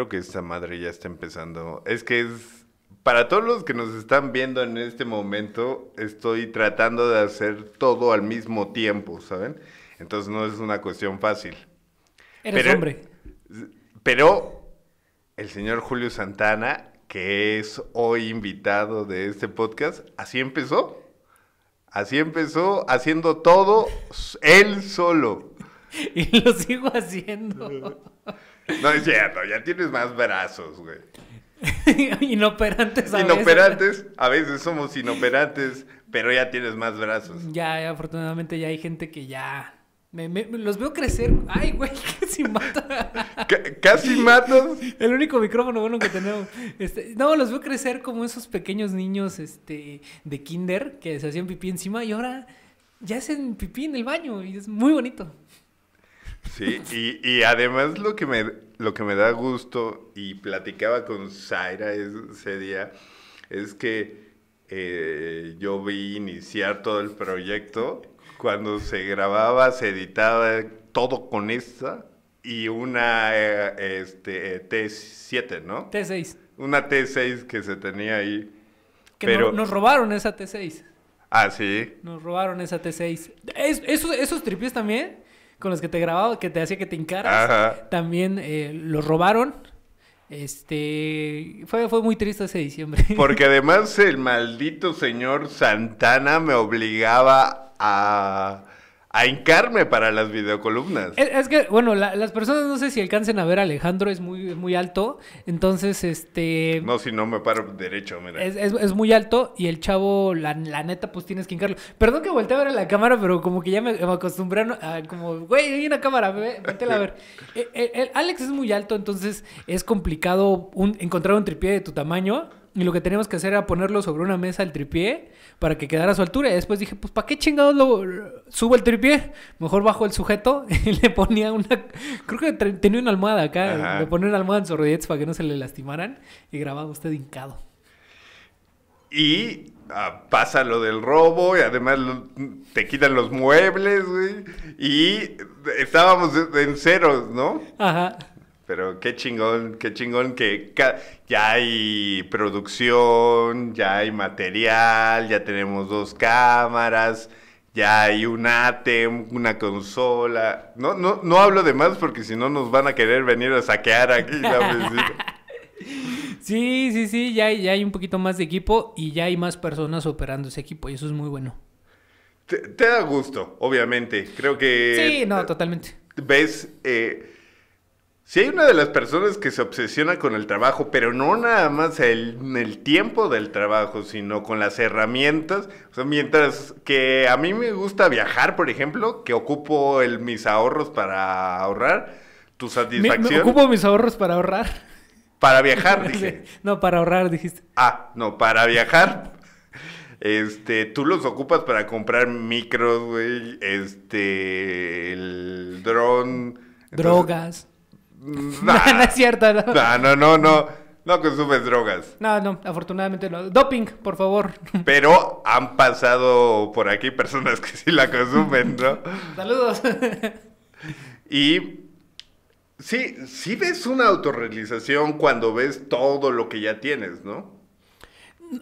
Creo que esta madre ya está empezando. Es que es. Para todos los que nos están viendo en este momento, estoy tratando de hacer todo al mismo tiempo, ¿saben? Entonces no es una cuestión fácil. Eres Pero- hombre. Pero el señor Julio Santana, que es hoy invitado de este podcast, así empezó. Así empezó haciendo todo él solo. Y lo sigo haciendo. No es cierto, ya tienes más brazos, güey. Inoperantes a veces. Inoperantes, a veces somos inoperantes, pero ya tienes más brazos. Ya, ya, afortunadamente ya hay gente que ya... Me, los veo crecer. Ay, güey, casi mata. Ca- casi matas. El único micrófono bueno que tenemos. Este, no, los veo crecer como esos pequeños niños este, de kinder que se hacían pipí encima y ahora ya hacen pipí en el baño y es muy bonito. Sí, y, y además lo que me lo que me da gusto y platicaba con Zaira ese día es que eh, yo vi iniciar todo el proyecto cuando se grababa, se editaba todo con esta y una eh, este T7, ¿no? T6. Una T6 que se tenía ahí. Que Pero- no- nos robaron esa T6. Ah, sí. Nos robaron esa T6. Es- esos, esos tripies también, con los que te grababa, que te hacía que te encaras, Ajá. también eh, los robaron. Este fue, fue muy triste ese diciembre. Porque además el maldito señor Santana me obligaba a, a hincarme para las videocolumnas. Es, es que, bueno, la- las personas no sé si alcancen a ver a Alejandro, es muy, muy alto. Entonces, este. No, si no me paro derecho, mira. Es, es- es muy alto y el chavo, la, la neta, pues tienes que hincarlo. Perdón que volteé a ver a la cámara, pero como que ya me, me acostumbré a, a como, güey, hay una cámara, ve, vétela a ver. Eh, eh, el Alex es muy alto, entonces es complicado un- encontrar un tripié de tu tamaño. Y lo que teníamos que hacer era ponerlo sobre una mesa el tripié para que quedara a su altura. Y después dije, pues, ¿para qué chingados lo subo el tripié? Mejor bajo el sujeto y le ponía una... Creo que tenía una almohada acá. Ajá. Le ponía una almohada en sus rodilletas para que no se le lastimaran. Y grababa usted hincado. Y ah, pasa lo del robo y además lo- te quitan los muebles, güey. Y estábamos en ceros, ¿no? Ajá. Pero qué chingón, qué chingón que ya hay producción, ya hay material, ya tenemos dos cámaras, ya hay un ATEM, una consola. No, no, no hablo de más porque si no nos van a querer venir a saquear aquí la. Sí, sí, sí, ya hay, ya hay un poquito más de equipo y ya hay más personas operando ese equipo y eso es muy bueno. Te, te da gusto, obviamente. Creo que... sí, no, totalmente. ves, eh, si hay una de las personas que se obsesiona con el trabajo, pero no nada más el, el tiempo del trabajo, sino con las herramientas. O sea, mientras que a mí me gusta viajar, por ejemplo, que ocupo el, mis ahorros para ahorrar, tu satisfacción me ocupo mis ahorros para ahorrar. para viajar, dije. no, para ahorrar, dijiste. Ah, no, para viajar. Este, tú los ocupas para comprar micros, güey, este, el dron. Drogas. Nah. No, no es cierto, no. No, no, no, no. No consumes drogas. No, no, afortunadamente no. Doping, por favor. Pero han pasado por aquí personas que sí la consumen, ¿no? Saludos. Y sí, sí ves una autorrealización cuando ves todo lo que ya tienes, ¿no?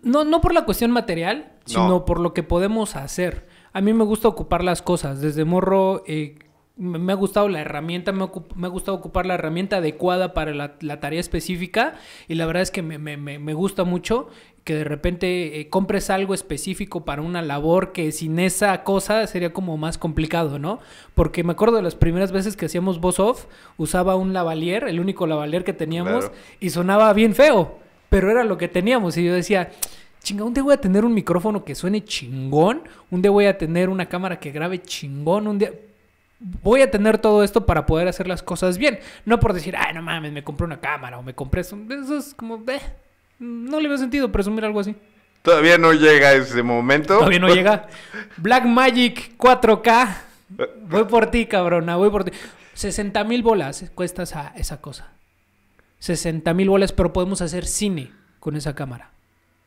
No, no por la cuestión material, No. sino por lo que podemos hacer. A mí me gusta ocupar las cosas. Desde morro eh, me ha gustado la herramienta, me, me ha gustado ocupar la herramienta adecuada para la, la tarea específica. Y la verdad es que me, me- me- me gusta mucho que de repente eh, compres algo específico para una labor que sin esa cosa sería como más complicado, ¿no? Porque me acuerdo de las primeras veces que hacíamos voz off, usaba un lavalier, el único lavalier que teníamos, Claro. y sonaba bien feo, pero era lo que teníamos. Y yo decía, chinga, un día voy a tener un micrófono que suene chingón, un día voy a tener una cámara que grabe chingón, un día voy a tener todo esto para poder hacer las cosas bien. No por decir, ay, no mames, me compré una cámara o me compré eso. Eso es como, eh, no le veo sentido presumir algo así. Todavía no llega ese momento. Todavía no llega. Black Magic 4K. Voy por ti, cabrona, voy por ti. 60 mil bolas cuesta esa, esa cosa. 60 mil bolas, pero podemos hacer cine con esa cámara.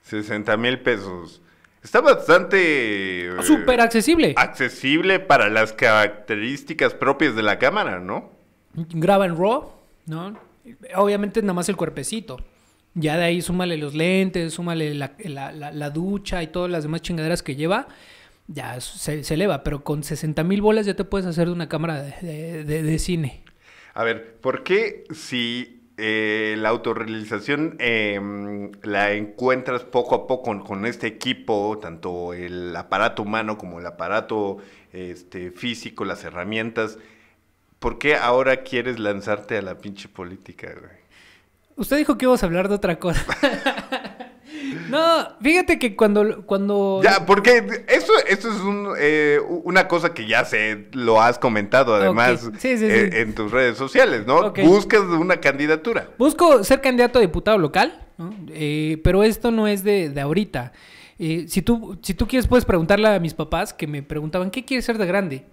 60 mil pesos. Está bastante... eh, Súper accesible. accesible para las características propias de la cámara, ¿no? Graba en RAW, ¿no? Obviamente nada más el cuerpecito. Ya de ahí súmale los lentes, súmale la, la- la- la ducha y todas las demás chingaderas que lleva. Ya se, se eleva, pero con 60 mil bolas ya te puedes hacer de una cámara de, de- de- de cine. A ver, ¿por qué si eh, la autorrealización em, la encuentras poco a poco con, con este equipo, tanto el aparato humano como el aparato este, físico, las herramientas, ¿por qué ahora quieres lanzarte a la pinche política, güey? Usted dijo que íbamos a hablar de otra cosa. no, fíjate que cuando... cuando Ya, porque eso, eso es un, eh, una cosa que ya sé, lo has comentado además. Sí, sí, eh, sí. en tus redes sociales, ¿no? Buscas una candidatura. Busco ser candidato a diputado local, ¿no? Eh, pero esto no es de, de ahorita. Eh, si, tú, si tú quieres, puedes preguntarle a mis papás que me preguntaban, ¿qué quieres ser de grande?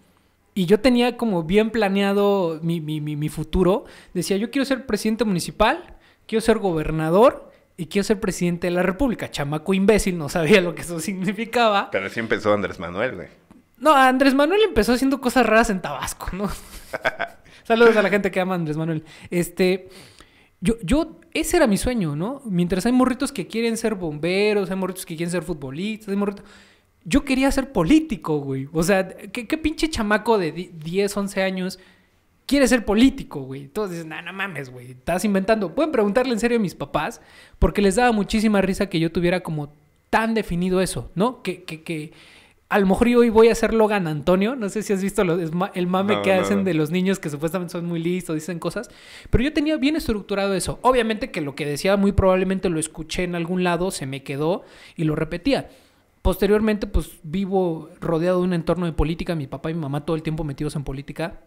Y yo tenía como bien planeado mi, mi- mi- mi futuro. Decía, yo quiero ser presidente municipal, quiero ser gobernador y quiero ser presidente de la república. Chamaco imbécil, no sabía lo que eso significaba. Pero así empezó Andrés Manuel, güey. No, Andrés Manuel empezó haciendo cosas raras en Tabasco, ¿no? Saludos a la gente que ama a Andrés Manuel. Este, yo, yo, ese era mi sueño, ¿no? Mientras hay morritos que quieren ser bomberos, hay morritos que quieren ser futbolistas, hay morritos... Yo quería ser político, güey. O sea, ¿qué, qué pinche chamaco de di- 10, 11 años quiere ser político, güey? Todos dicen, no, no mames, güey, estás inventando. Pueden preguntarle en serio a mis papás, porque les daba muchísima risa que yo tuviera como tan definido eso, ¿no? Que, que, que a lo mejor yo hoy voy a ser Logan Antonio. No sé si has visto el mame No, que no, hacen no. de los niños que supuestamente son muy listos, dicen cosas. Pero yo tenía bien estructurado eso. Obviamente que lo que decía muy probablemente lo escuché en algún lado, se me quedó y lo repetía. Posteriormente, pues vivo rodeado de un entorno de política. Mi papá y mi mamá todo el tiempo metidos en política.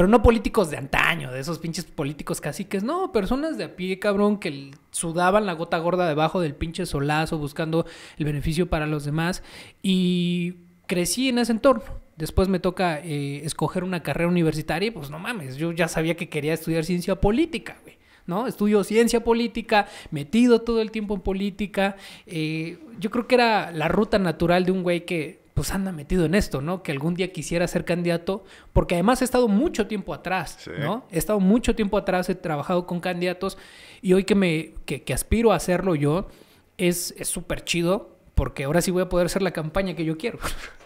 Pero no políticos de antaño, de esos pinches políticos caciques, no, personas de a pie, cabrón, que sudaban la gota gorda debajo del pinche solazo buscando el beneficio para los demás. Y crecí en ese entorno. Después me toca eh, escoger una carrera universitaria y pues no mames, yo ya sabía que quería estudiar ciencia política, güey. ¿no? Estudio ciencia política, metido todo el tiempo en política. eh, yo creo que era la ruta natural de un güey que pues anda metido en esto, ¿no? Que algún día quisiera ser candidato, porque además he estado mucho tiempo atrás, Sí. ¿no? He estado mucho tiempo atrás, he trabajado con candidatos y hoy que me que, que aspiro a hacerlo yo es es súper chido porque ahora sí voy a poder hacer la campaña que yo quiero.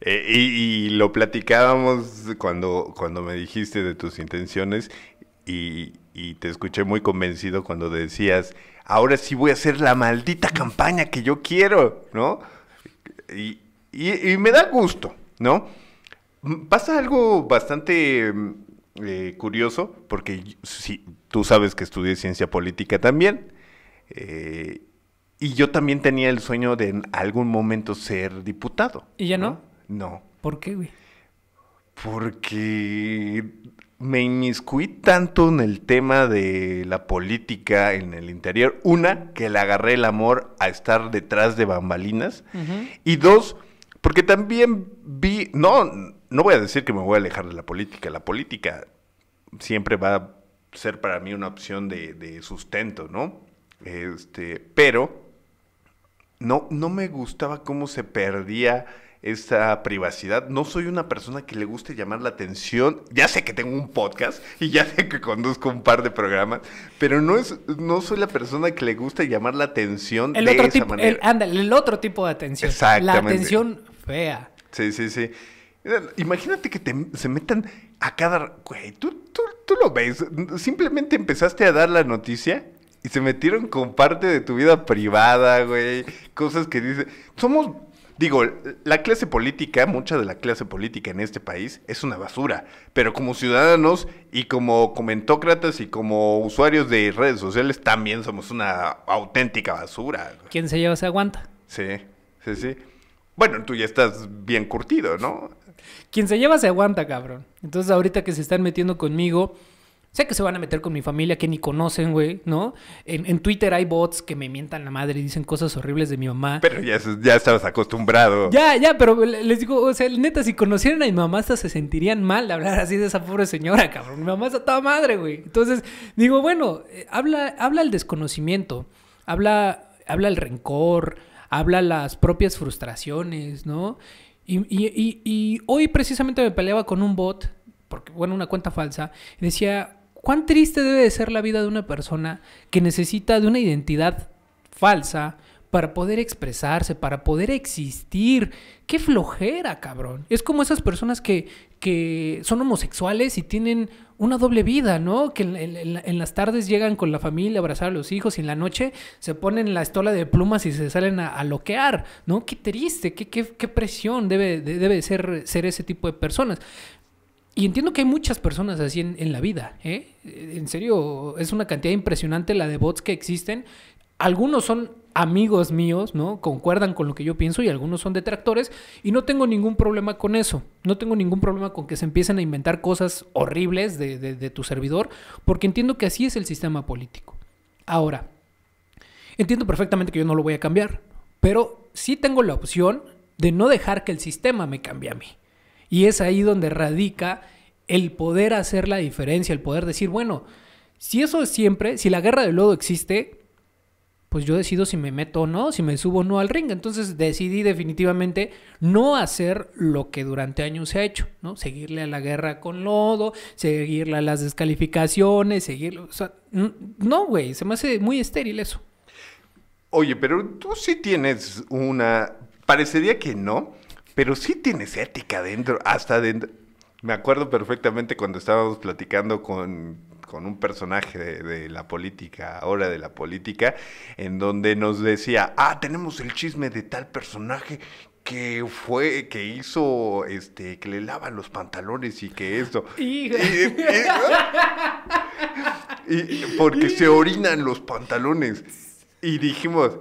Eh, y, y lo platicábamos cuando, cuando me dijiste de tus intenciones y, y te escuché muy convencido cuando decías, ahora sí voy a hacer la maldita campaña que yo quiero, ¿no? Y, y- y me da gusto, ¿no? Pasa algo bastante mm, eh, curioso, porque sí, tú sabes que estudié ciencia política también, eh, y yo también tenía el sueño de en algún momento ser diputado. ¿Y ya no? No, ¿Por qué, güey? porque me inmiscuí tanto en el tema de la política en el interior. Una, que le agarré el amor a estar detrás de bambalinas. Y dos, porque también vi, no, no voy a decir que me voy a alejar de la política. La política siempre va a ser para mí una opción de, de sustento, ¿no? Este, pero no, no me gustaba cómo se perdía esa privacidad. No soy una persona que le guste llamar la atención. Ya sé que tengo un podcast y ya sé que conduzco un par de programas, pero no es, no soy la persona que le gusta llamar la atención El de otro esa tipo, manera. el, ándale, el otro tipo de atención. La Exactamente. atención fea. Sí, sí, sí. Imagínate que te, se metan a cada... Güey, ¿tú, tú, tú lo ves. Simplemente empezaste a dar la noticia y se metieron con parte de tu vida privada, güey. Cosas que dice... Somos... Digo, la clase política, mucha de la clase política en este país es una basura. Pero como ciudadanos y como comentócratas y como usuarios de redes sociales también somos una auténtica basura. güey. Quien se lleva se aguanta. Sí, sí, sí. Bueno, tú ya estás bien curtido, ¿no? Quien se lleva se aguanta, cabrón. Entonces, ahorita que se están metiendo conmigo, sé que se van a meter con mi familia que ni conocen, güey, ¿no? En, en Twitter hay bots que me mientan la madre y dicen cosas horribles de mi mamá. Pero ya, ya estabas acostumbrado. Ya, ya, pero le- les digo, o sea, neta, si conocieran a mi mamá, hasta se sentirían mal de hablar así de esa pobre señora, cabrón. Mi mamá está toda madre, güey. Entonces, digo, bueno, eh, habla, habla el desconocimiento, habla, habla el rencor, habla las propias frustraciones, ¿no? Y, y- y- hoy precisamente me peleaba con un bot, porque, bueno, una cuenta falsa, y decía, ¿Cuán triste debe de ser la vida de una persona que necesita de una identidad falsa para poder expresarse, para poder existir? ¡Qué flojera, cabrón! Es como esas personas que, que son homosexuales y tienen una doble vida, ¿no? Que en, las tardes llegan con la familia a abrazar a los hijos y en la noche se ponen la estola de plumas y se salen a, loquear, ¿no? Qué triste, qué, qué, qué presión debe, debe ser, ser ese tipo de personas. Y entiendo que hay muchas personas así en, la vida, ¿eh? En serio, es una cantidad impresionante la de bots que existen. Algunos son amigos míos, ¿no? Concuerdan con lo que yo pienso y algunos son detractores y no tengo ningún problema con eso. No tengo ningún problema con que se empiecen a inventar cosas horribles de, tu servidor porque entiendo que así es el sistema político. Ahora, entiendo perfectamente que yo no lo voy a cambiar, pero sí tengo la opción de no dejar que el sistema me cambie a mí. Y es ahí donde radica el poder hacer la diferencia, el poder decir, bueno, si eso es siempre, si la guerra del lodo existe, pues yo decido si me meto o no, si me subo o no al ring. Entonces decidí definitivamente no hacer lo que durante años se ha hecho, ¿no? Seguirle a la guerra con lodo, seguirle a las descalificaciones, seguirle... O sea, no, güey, se me hace muy estéril eso. Oye, pero tú sí tienes una... Parecería que no, pero sí tienes ética dentro, hasta dentro. Me acuerdo perfectamente cuando estábamos platicando con, un personaje de, la política, ahora de la política, en donde nos decía, ah, tenemos el chisme de tal personaje que fue, que hizo, este, que le lavan los pantalones y que esto. y, porque se orinan los pantalones. Y dijimos,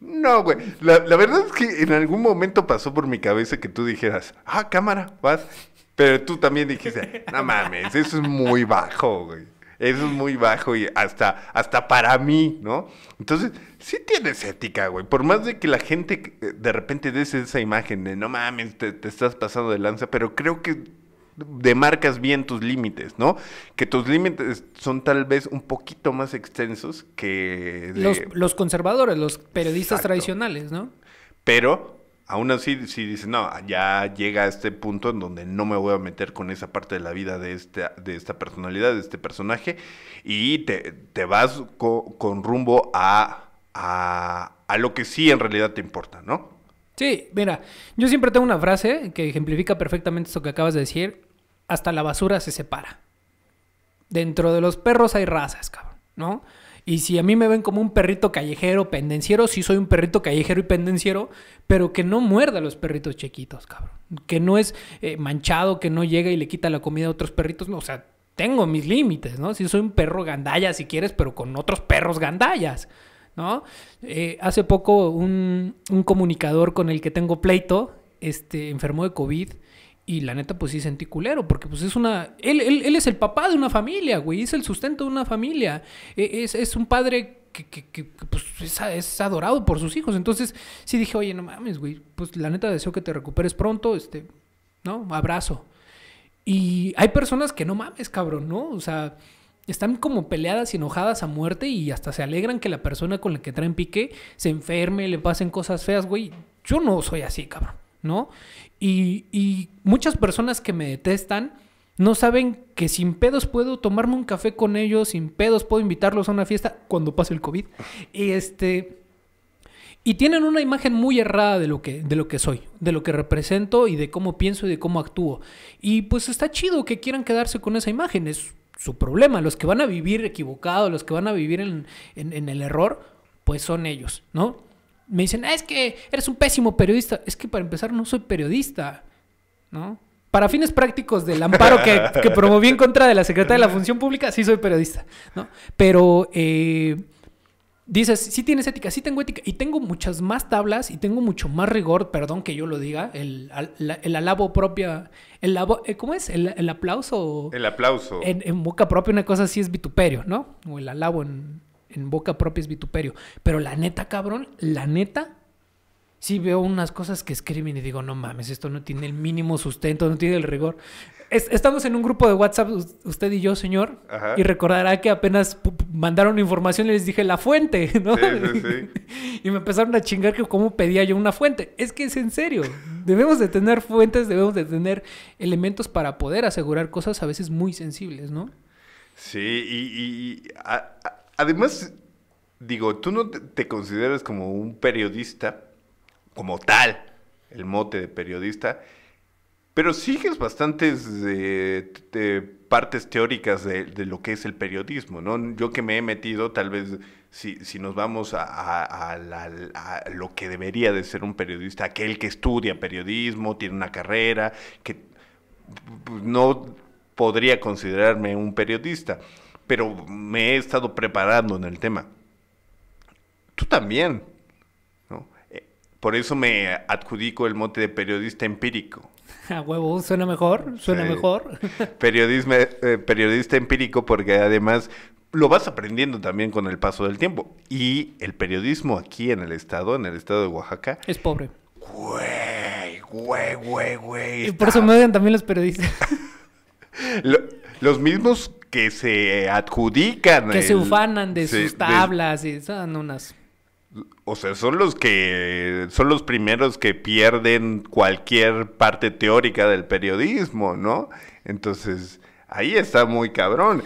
no, güey. La, verdad es que en algún momento pasó por mi cabeza que tú dijeras, ah, cámara, vas. Pero tú también dijiste, no mames, eso es muy bajo, güey. Eso es muy bajo y hasta, hasta para mí, ¿no? Entonces, sí tienes ética, güey. Por más de que la gente eh, de repente des esa imagen de, no mames, te, te estás pasando de lanza, pero creo que demarcas bien tus límites, ¿no? Que tus límites son tal vez un poquito más extensos que... Los, conservadores, los periodistas tradicionales, ¿no? Pero aún así, si dices, no, ya llega a este punto en donde no me voy a meter con esa parte de la vida de esta, de esta personalidad, de este personaje, y te, vas con rumbo a, a, a lo que sí en realidad te importa, ¿no? Sí, mira, yo siempre tengo una frase que ejemplifica perfectamente esto que acabas de decir. Hasta la basura se separa. Dentro de los perros hay razas, cabrón, ¿no? Y si a mí me ven como un perrito callejero, pendenciero, sí soy un perrito callejero y pendenciero, pero que no muerda a los perritos chiquitos, cabrón. Que no es eh, manchado, que no llega y le quita la comida a otros perritos. No, o sea, tengo mis límites, ¿no? Si soy un perro gandalla, si quieres, pero con otros perros gandallas. ¿no? Eh, hace poco un, comunicador con el que tengo pleito, este, enfermó de COVID. Y la neta, pues sí sentí culero, porque pues es una... Él, él, es el papá de una familia, güey, es el sustento de una familia. E, es, es un padre que, pues, es, adorado por sus hijos. Entonces sí dije, oye, no mames, güey, pues la neta deseo que te recuperes pronto, este, ¿no? Abrazo. Y hay personas que no mames, cabrón, ¿no? O sea, están como peleadas y enojadas a muerte y hasta se alegran que la persona con la que traen pique se enferme, le pasen cosas feas, güey. Yo no soy así, cabrón, ¿no? Y, y muchas personas que me detestan no saben que sin pedos puedo tomarme un café con ellos, sin pedos puedo invitarlos a una fiesta cuando pase el COVID. Y este... Y tienen una imagen muy errada de lo, que, de lo que soy, de lo que represento y de cómo pienso y de cómo actúo. Y pues está chido que quieran quedarse con esa imagen. Es su problema. Los que van a vivir equivocados, los que van a vivir en, el error, pues son ellos, ¿no? Me dicen, ah, es que eres un pésimo periodista. Es que para empezar no soy periodista, ¿no? Para fines prácticos del amparo que, que promoví en contra de la Secretaría de la Función Pública, sí soy periodista, ¿no? Pero eh, dices, sí tienes ética, sí tengo ética, y tengo muchas más tablas y tengo mucho más rigor, perdón que yo lo diga, el, el alabo propia, el eh, ¿cómo es? El, aplauso. El aplauso. En, boca propia una cosa así es vituperio, ¿no? O el alabo en, en boca propia es vituperio. Pero la neta, cabrón, la neta, sí veo unas cosas que escriben y digo, no mames, esto no tiene el mínimo sustento, no tiene el rigor estamos en un grupo de WhatsApp, usted y yo, señor, y recordará que apenas mandaron información y les dije la fuente, ¿no? Sí, sí, sí. y me empezaron a chingar que cómo pedía yo una fuente. Es que es en serio. Debemos de tener fuentes, debemos de tener elementos para poder asegurar cosas a veces muy sensibles, ¿no? Sí, y, y a- a- además, digo, tú no te, consideras como un periodista, como tal, el mote de periodista, pero sigues bastantes te- partes teóricas de, lo que es el periodismo, ¿no? Yo que me he metido, tal vez, si, si nos vamos a, a lo que debería de ser un periodista, aquel que estudia periodismo, tiene una carrera, que pues, no podría considerarme un periodista, pero me he estado preparando en el tema. Tú también, ¿no? Eh, Por eso me adjudico el mote de periodista empírico. A huevo, suena mejor, suena Sí. mejor. Periodismo, eh, periodista empírico porque además lo vas aprendiendo también con el paso del tiempo. Y el periodismo aquí en el estado, en el estado de Oaxaca, es pobre. güey, güey, güey, güey. Y por eso me odian también los periodistas. Lo- los mismos que se adjudican. que se ufanan de sus tablas y son unas... o sea, son los que son los primeros que pierden cualquier parte teórica del periodismo, ¿no? Entonces, ahí está muy cabrón.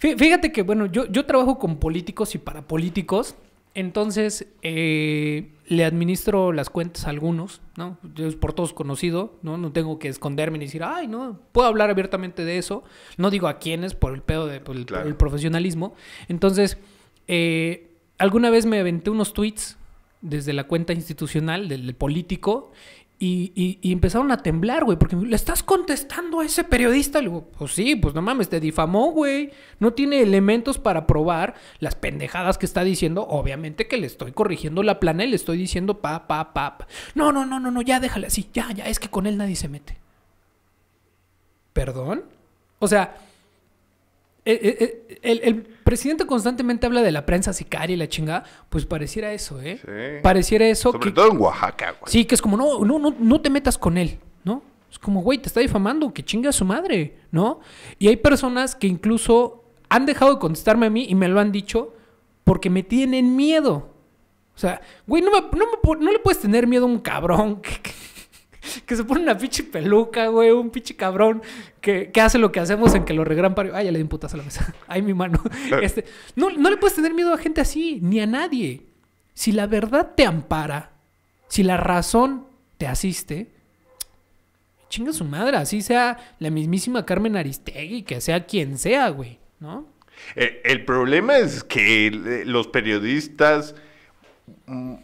Fí- Fíjate que, bueno, yo, yo trabajo con políticos y para políticos, entonces eh, le administro las cuentas a algunos, ¿no? Yo es por todos conocido, ¿no? No tengo que esconderme ni decir, ay, no, puedo hablar abiertamente de eso. No digo a quiénes por el pedo de por el, por Claro. el profesionalismo. Entonces, eh, alguna vez me aventé unos tweets desde la cuenta institucional del, del político y, y- y empezaron a temblar, güey, porque le estás contestando a ese periodista. Le digo, pues sí, pues no mames, te difamó, güey. No tiene elementos para probar las pendejadas que está diciendo. Obviamente que le estoy corrigiendo la plana y le estoy diciendo pa, pa, pa. pa. No, no, no, no, no, ya déjale así, ya, ya, es que con él nadie se mete. ¿Perdón? O sea, eh, eh, eh, el, el presidente constantemente habla de la prensa sicaria y la chingada, pues pareciera eso, ¿eh? Sí. Pareciera eso Sobre que... todo en Oaxaca, güey. Sí, que es como, no, no, no, no te metas con él, ¿no? Es como, güey, te está difamando, que chinga a su madre, ¿no? Y hay personas que incluso han dejado de contestarme a mí y me lo han dicho porque me tienen miedo. O sea, güey, no, me- no, me no le puedes tener miedo a un cabrón que, que- que se pone una pinche peluca, güey, un pinche cabrón que, que hace lo que hacemos en que lo regran para... Ay, ya le di un putazo a la mesa. Ay, mi mano. Este, no, no le puedes tener miedo a gente así, ni a nadie. Si la verdad te ampara, si la razón te asiste, chinga su madre, así sea la mismísima Carmen Aristegui, que sea quien sea, güey, ¿no? Eh, el problema es que eh, los periodistas mm,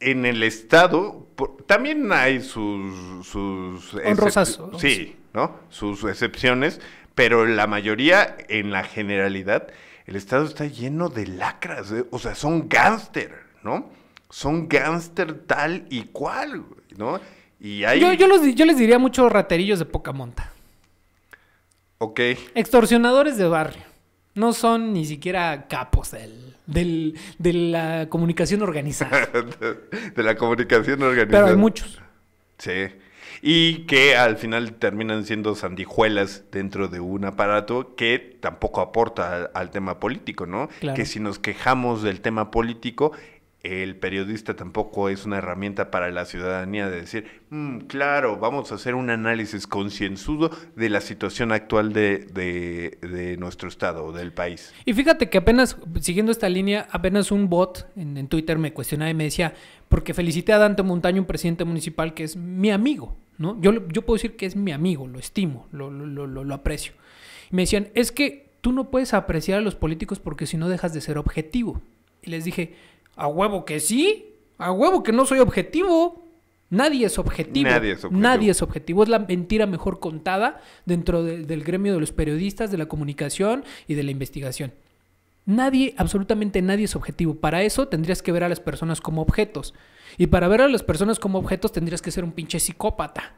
en el Estado por- también hay sus... sus Honrosas, Sí, ¿no? Sus excepciones, pero la mayoría, en la generalidad, el Estado está lleno de lacras, ¿eh? o sea, son gángster, ¿no? Son gángster tal y cual, ¿no? Y hay... Yo, yo, los yo les diría muchos raterillos de poca monta. Ok. Extorsionadores de barrio. No son ni siquiera capos del, del- de la comunicación organizada. de la comunicación organizada. Pero hay muchos. Sí. Y que al final terminan siendo sandijuelas dentro de un aparato que tampoco aporta al, al tema político, ¿no? Claro. Que si nos quejamos del tema político, el periodista tampoco es una herramienta para la ciudadanía de decir, "Mm, claro, vamos a hacer un análisis concienzudo de la situación actual de, de- nuestro estado o del país. Y fíjate que apenas, siguiendo esta línea, apenas un bot en, Twitter me cuestionaba y me decía, porque felicité a Dante Montaño, un presidente municipal que es mi amigo, ¿no? Yo, yo puedo decir que es mi amigo, lo estimo, lo- lo- lo- lo aprecio. Y me decían, es que tú no puedes apreciar a los políticos porque si no dejas de ser objetivo. Y les dije, a huevo que sí, a huevo que no soy objetivo. Nadie es objetivo. Nadie es objetivo. Nadie es objetivo. Es la mentira mejor contada dentro de- del gremio de los periodistas, de la comunicación y de la investigación. Nadie, absolutamente nadie es objetivo. Para eso tendrías que ver a las personas como objetos. Y para ver a las personas como objetos tendrías que ser un pinche psicópata.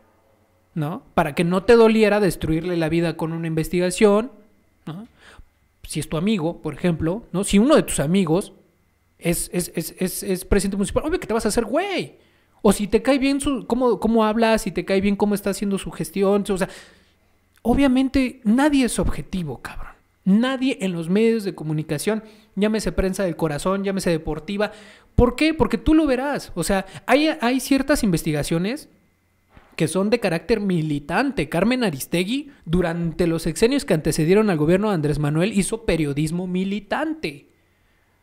¿No? Para que no te doliera destruirle la vida con una investigación. ¿no? Si es tu amigo, por ejemplo, ¿no? Si uno de tus amigos es, es, es, es, es presidente municipal, obvio que te vas a hacer güey. O si te cae bien su, cómo, cómo si te cae bien cómo está haciendo su gestión. O sea, obviamente nadie es objetivo, cabrón. Nadie en los medios de comunicación, llámese prensa del corazón, llámese deportiva. ¿Por qué? Porque tú lo verás. O sea, hay, hay ciertas investigaciones que son de carácter militante. Carmen Aristegui, durante los sexenios que antecedieron al gobierno de Andrés Manuel, hizo periodismo militante.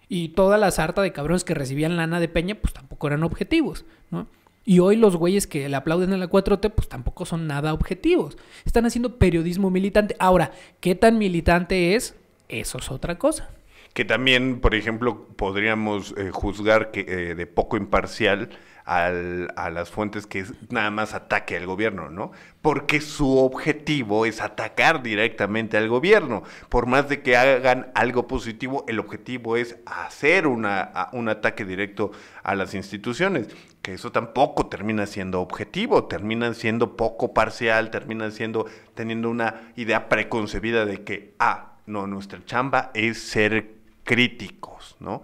Y toda la sarta de cabrones que recibían lana de Peña, pues tampoco eran objetivos, ¿no? Y hoy los güeyes que le aplauden a la 4T, pues tampoco son nada objetivos. Están haciendo periodismo militante. Ahora, ¿qué tan militante es? Eso es otra cosa. Que también, por ejemplo, podríamos eh, juzgar que eh, de poco imparcial al, a las fuentes que es nada más ataque al gobierno, ¿no? Porque su objetivo es atacar directamente al gobierno. Por más de que hagan algo positivo, el objetivo es hacer una, un ataque directo a las instituciones. Que eso tampoco termina siendo objetivo, termina siendo poco parcial, termina siendo teniendo una idea preconcebida de que, ah, no, nuestra chamba es ser críticos, ¿no?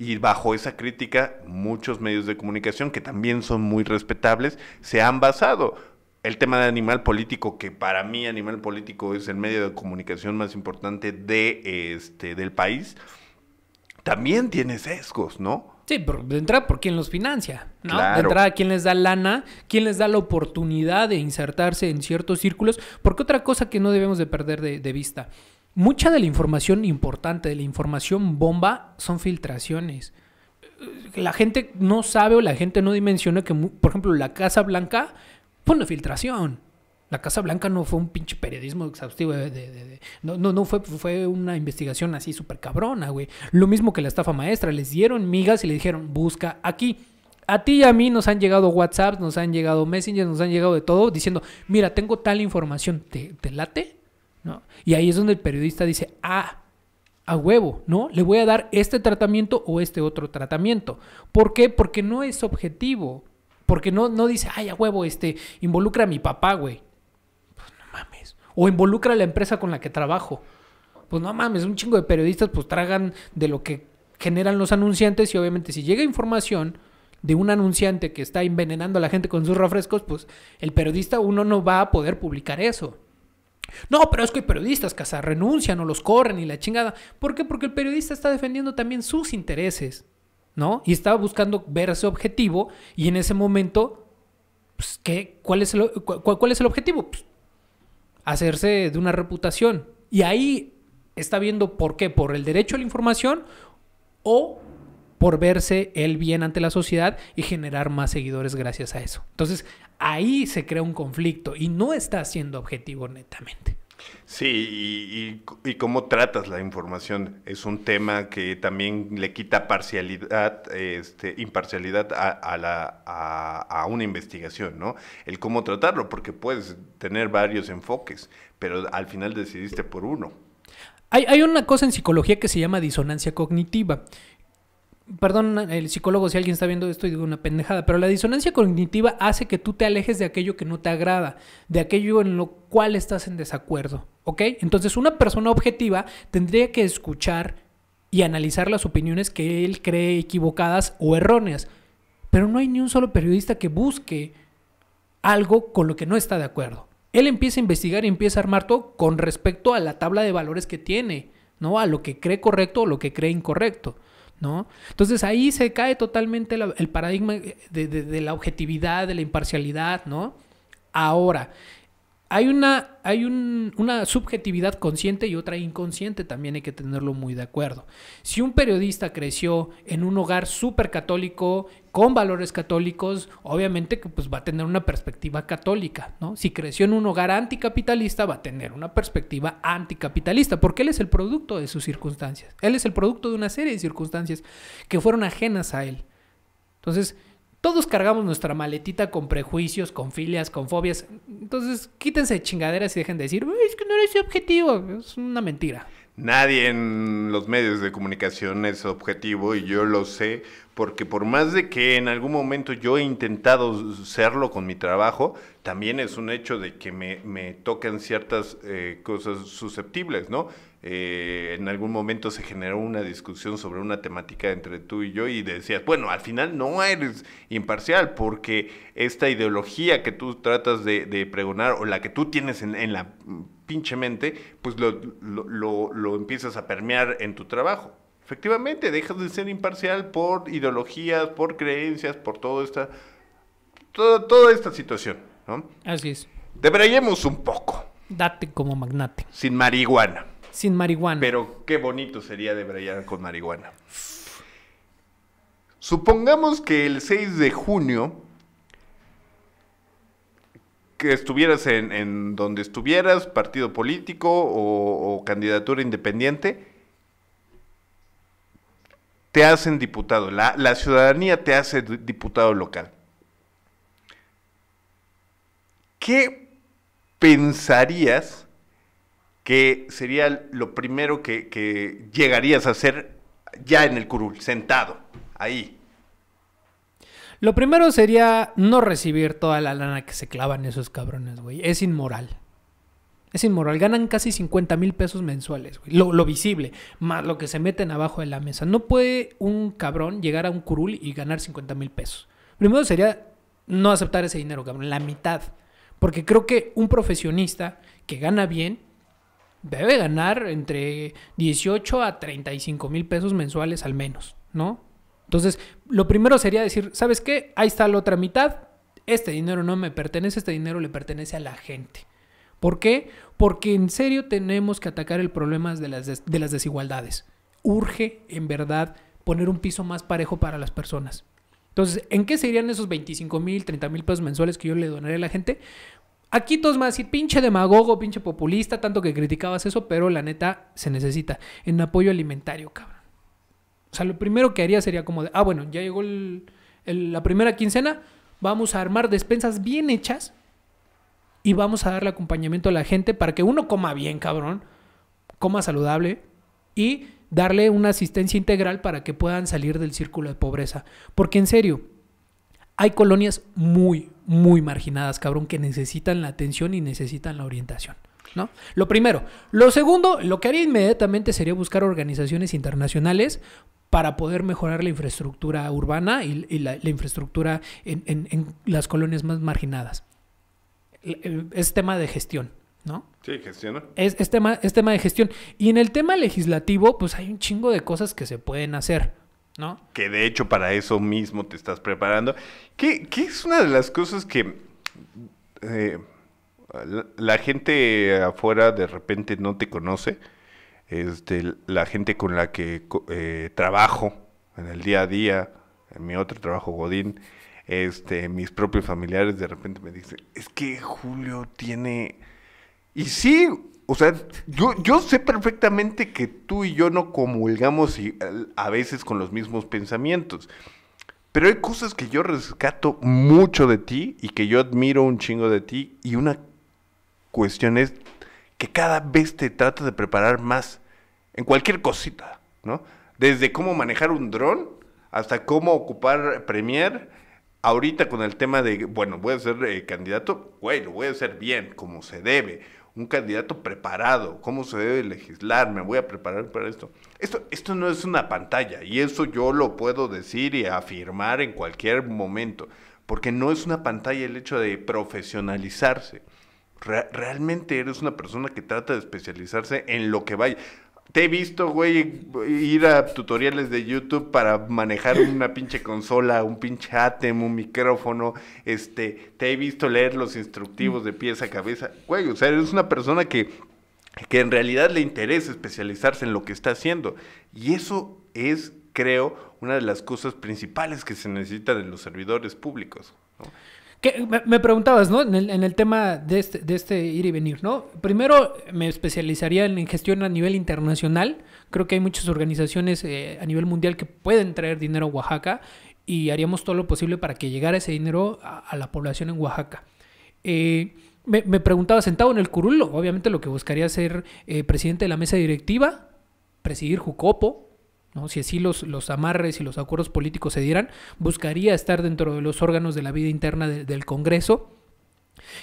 Y bajo esa crítica, muchos medios de comunicación, que también son muy respetables, se han basado. El tema de animal político, que para mí animal político es el medio de comunicación más importante de este, del país, también tiene sesgos, ¿no? Sí, pero de entrada por quién los financia, ¿no? De entrada quién les da lana, quién les da la oportunidad de insertarse en ciertos círculos, porque otra cosa que no debemos de perder de, de vista, mucha de la información importante, de la información bomba, son filtraciones. La gente no sabe o la gente no dimensiona que, por ejemplo, la Casa Blanca fue una filtración. La Casa Blanca no fue un pinche periodismo exhaustivo. No, no, no fue, fue una investigación así súper cabrona, güey. Lo mismo que la estafa maestra. Les dieron migas y le dijeron, busca aquí. A ti y a mí nos han llegado WhatsApps, nos han llegado Messengers, nos han llegado de todo diciendo, mira, tengo tal información, ¿te, te late? ¿No? Y ahí es donde el periodista dice, ah, a huevo, ¿no? Le voy a dar este tratamiento o este otro tratamiento. ¿Por qué? Porque no es objetivo. Porque no, no dice, ay, a huevo, este, involucra a mi papá, güey. Pues no mames. O involucra a la empresa con la que trabajo. Pues no mames, un chingo de periodistas pues tragan de lo que generan los anunciantes y obviamente si llega información de un anunciante que está envenenando a la gente con sus refrescos, pues el periodista uno no va a poder publicar eso. No, pero es que hay periodistas que se renuncian o los corren y la chingada. ¿Por qué? Porque el periodista está defendiendo también sus intereses, ¿no? Y estaba buscando ver ese objetivo y en ese momento, pues, ¿qué? ¿Cuál, es el, cuál es el objetivo? Pues, hacerse de una reputación. Y ahí está viendo por qué, por el derecho a la información o por verse él bien ante la sociedad y generar más seguidores gracias a eso. Entonces, ahí se crea un conflicto y no está siendo objetivo netamente. Sí, y, cómo tratas la información es un tema que también le quita parcialidad, este, imparcialidad a, la, a, una investigación, ¿no? El cómo tratarlo, porque puedes tener varios enfoques, pero al final decidiste por uno. Hay, hay una cosa en psicología que se llama disonancia cognitiva perdón, el psicólogo, si alguien está viendo esto digo una pendejada, pero la disonancia cognitiva hace que tú te alejes de aquello que no te agrada, de aquello en lo cual estás en desacuerdo, ¿ok? Entonces una persona objetiva tendría que escuchar y analizar las opiniones que él cree equivocadas o erróneas, pero no hay ni un solo periodista que busque algo con lo que no está de acuerdo. Él empieza a investigar y empieza a armar todo con respecto a la tabla de valores que tiene, ¿no? A lo que cree correcto o lo que cree incorrecto. ¿No? Entonces ahí se cae totalmente el paradigma de, de, la objetividad, de la imparcialidad, ¿no? Ahora, hay una, hay una subjetividad consciente y otra inconsciente, también hay que tenerlo muy de acuerdo. Si un periodista creció en un hogar súper católico, con valores católicos, obviamente que pues va a tener una perspectiva católica, ¿no? Si creció en un hogar anticapitalista, va a tener una perspectiva anticapitalista, porque él es el producto de sus circunstancias. Él es el producto de una serie de circunstancias que fueron ajenas a él. Entonces, todos cargamos nuestra maletita con prejuicios, con filias, con fobias. Entonces, quítense de chingaderas y dejen de decir, es que no eres objetivo. Es una mentira. Nadie en los medios de comunicación es objetivo y yo lo sé porque por más de que en algún momento yo he intentado serlo con mi trabajo, también es un hecho de que me, me tocan ciertas eh, cosas susceptibles, ¿no? Eh, en algún momento se generó una discusión sobre una temática entre tú y yo y decías, bueno, al final no eres imparcial porque esta ideología que tú tratas de, pregonar o la que tú tienes en, la pinche mente, pues lo, lo, empiezas a permear en tu trabajo. Efectivamente, dejas de ser imparcial por ideologías, por creencias, por todo esta, toda esta situación. ¿no? Así es. Debrayemos un poco, Date como magnate. sin marihuana. Sin marihuana. Pero qué bonito sería debrayar con marihuana. Supongamos que el 6 de junio, que estuvieras en, en donde estuvieras, partido político o, o candidatura independiente, te hacen diputado, la, la ciudadanía te hace di- diputado local. ¿Qué pensarías que sería lo primero que, que llegarías a hacer ya en el curul, sentado, ahí? Lo primero sería no recibir toda la lana que se clavan esos cabrones, güey. Es inmoral. Es inmoral. Ganan casi 50 mil pesos mensuales, güey. Lo, visible, más lo que se meten abajo de la mesa. No puede un cabrón llegar a un curul y ganar 50 mil pesos. Primero sería no aceptar ese dinero, cabrón. La mitad. Porque creo que un profesionista que gana bien debe ganar entre 18 a 35 mil pesos mensuales al menos, ¿no? Entonces, lo primero sería decir, ¿sabes qué? Ahí está la otra mitad. Este dinero no me pertenece, este dinero le pertenece a la gente. ¿Por qué? Porque en serio tenemos que atacar el problema de las, des- de las desigualdades. Urge, en verdad, poner un piso más parejo para las personas. Entonces, ¿en qué serían esos 25 mil, 30 mil pesos mensuales que yo le donaré a la gente? Aquí todos a decir, pinche demagogo, pinche populista, tanto que criticabas eso, pero la neta se necesita en apoyo alimentario, cabrón. O sea, lo primero que haría sería como de, ah, bueno, ya llegó el- la primera quincena, vamos a armar despensas bien hechas y vamos a darle acompañamiento a la gente para que uno coma bien, cabrón, coma saludable y darle una asistencia integral para que puedan salir del círculo de pobreza. Porque en serio, hay colonias muy, muy marginadas, cabrón, que necesitan la atención y necesitan la orientación. ¿No? Lo primero. Lo segundo, lo que haría inmediatamente sería buscar organizaciones internacionales para poder mejorar la infraestructura urbana y, la, infraestructura en las colonias más marginadas. Es tema de gestión, ¿no? Sí, gestiona. Es, es tema, es tema de gestión. Y en el tema legislativo, pues hay un chingo de cosas que se pueden hacer, ¿no? Que de hecho para eso mismo te estás preparando. ¿Qué, qué es una de las cosas que eh, la, la gente afuera de repente no te conoce? Este, la gente con la que eh, trabajo en el día a día, en mi otro trabajo Godín, este, mis propios familiares de repente me dicen, es que Julio tiene... Y sí, o sea, yo, yo sé perfectamente que tú y yo no comulgamos y, eh, a veces con los mismos pensamientos. Pero hay cosas que yo rescato mucho de ti y que yo admiro un chingo de ti. Y una cuestión es que cada vez te tratas de preparar más en cualquier cosita, ¿no? Desde cómo manejar un dron hasta cómo ocupar Premiere. Ahorita con el tema de, bueno, voy a ser eh, candidato, güey, lo voy a hacer bien, como se debe. Un candidato preparado, cómo se debe legislar, me voy a preparar para esto. Esto, esto no es una pantalla y eso yo lo puedo decir y afirmar en cualquier momento, porque no es una pantalla el hecho de profesionalizarse. Re- realmente eres una persona que trata de especializarse en lo que vaya. Te he visto, güey, ir a tutoriales de YouTube para manejar una pinche consola, un pinche ATEM, un micrófono. Este, te he visto leer los instructivos de pies a cabeza. Güey, o sea, eres una persona que, que en realidad le interesa especializarse en lo que está haciendo. Y eso es, creo, una de las cosas principales que se necesita de los servidores públicos. ¿no? Que me, preguntabas, ¿no? En el, en el tema de este, de este ir y venir, ¿no? Primero me especializaría en gestión a nivel internacional. Creo que hay muchas organizaciones eh, a nivel mundial que pueden traer dinero a Oaxaca y haríamos todo lo posible para que llegara ese dinero a, la población en Oaxaca. Eh, me, me preguntaba, sentado en el curul, obviamente lo que buscaría ser eh, presidente de la mesa directiva, presidir Jucopo, Si así los, los amarres y los acuerdos políticos se dieran, buscaría estar dentro de los órganos de la vida interna de- del Congreso.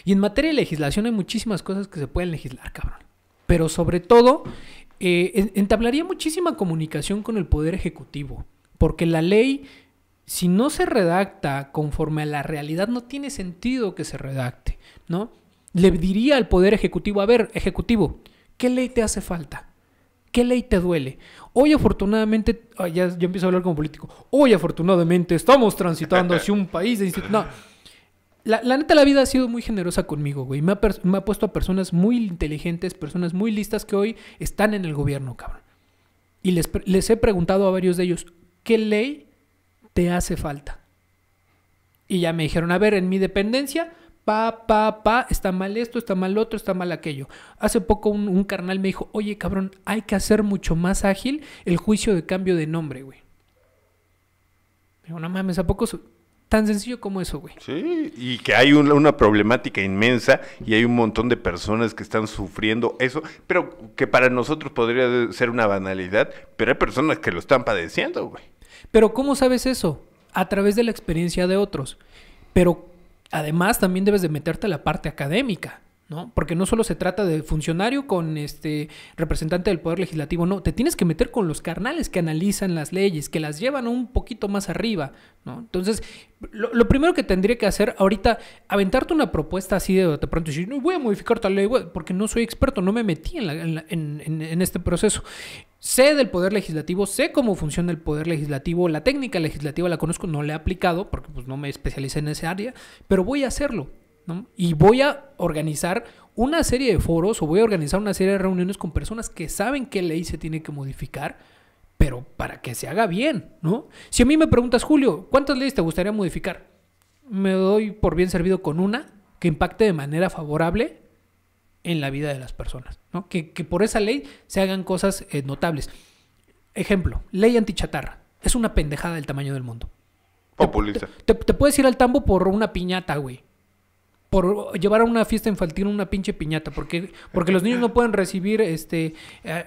Y en materia de legislación hay muchísimas cosas que se pueden legislar, cabrón. Pero sobre todo, eh, en- entablaría muchísima comunicación con el Poder Ejecutivo. Porque la ley, si no se redacta conforme a la realidad, no tiene sentido que se redacte, ¿no? Le diría al Poder Ejecutivo, a ver, Ejecutivo, ¿qué ley te hace falta? ¿Qué ley te duele? Hoy afortunadamente, ah, ya yo empiezo a hablar como político, hoy afortunadamente estamos transitando hacia un país de institu- No, La, la neta, la vida ha sido muy generosa conmigo, güey. Me ha, me ha puesto a personas muy inteligentes, personas muy listas que hoy están en el gobierno, cabrón. Y les, les he preguntado a varios de ellos, ¿qué ley te hace falta? Y ya me dijeron, a ver, en mi dependencia, pa, pa, pa, está mal esto, está mal otro, está mal aquello. Hace poco un, un carnal me dijo, oye, cabrón, hay que hacer mucho más ágil el juicio de cambio de nombre, güey. Digo, no mames, ¿a poco es tan sencillo como eso, güey? Sí, y que hay un- una problemática inmensa y hay un montón de personas que están sufriendo eso, pero que para nosotros podría ser una banalidad, pero hay personas que lo están padeciendo, güey. Pero ¿cómo sabes eso? A través de la experiencia de otros. Pero además también debes de meterte a la parte académica, ¿no? Porque no solo se trata de funcionario con este representante del poder legislativo, no, te tienes que meter con los carnales que analizan las leyes, que las llevan un poquito más arriba, ¿no? Entonces, lo, primero que tendría que hacer ahorita, aventarte una propuesta así de de pronto decir, no voy a modificar tal ley, güey", porque no soy experto, no me metí en, la- en la- en- en este proceso. Sé del poder legislativo, sé cómo funciona el poder legislativo, la técnica legislativa la conozco, no la he aplicado porque pues, no me especialicé en ese área, pero voy a hacerlo. ¿no? Y voy a organizar una serie de foros o voy a organizar una serie de reuniones con personas que saben qué ley se tiene que modificar, pero para que se haga bien, ¿no? Si a mí me preguntas, Julio, ¿cuántas leyes te gustaría modificar? Me doy por bien servido con una que impacte de manera favorable en la vida de las personas, ¿no? Que, que por esa ley se hagan cosas eh, notables. Ejemplo, ley antichatarra. Es una pendejada del tamaño del mundo. Populista. Te, te puedes ir al tambo por una piñata, güey. Por llevar a una fiesta infantil una pinche piñata. Porque, porque los niños no pueden recibir este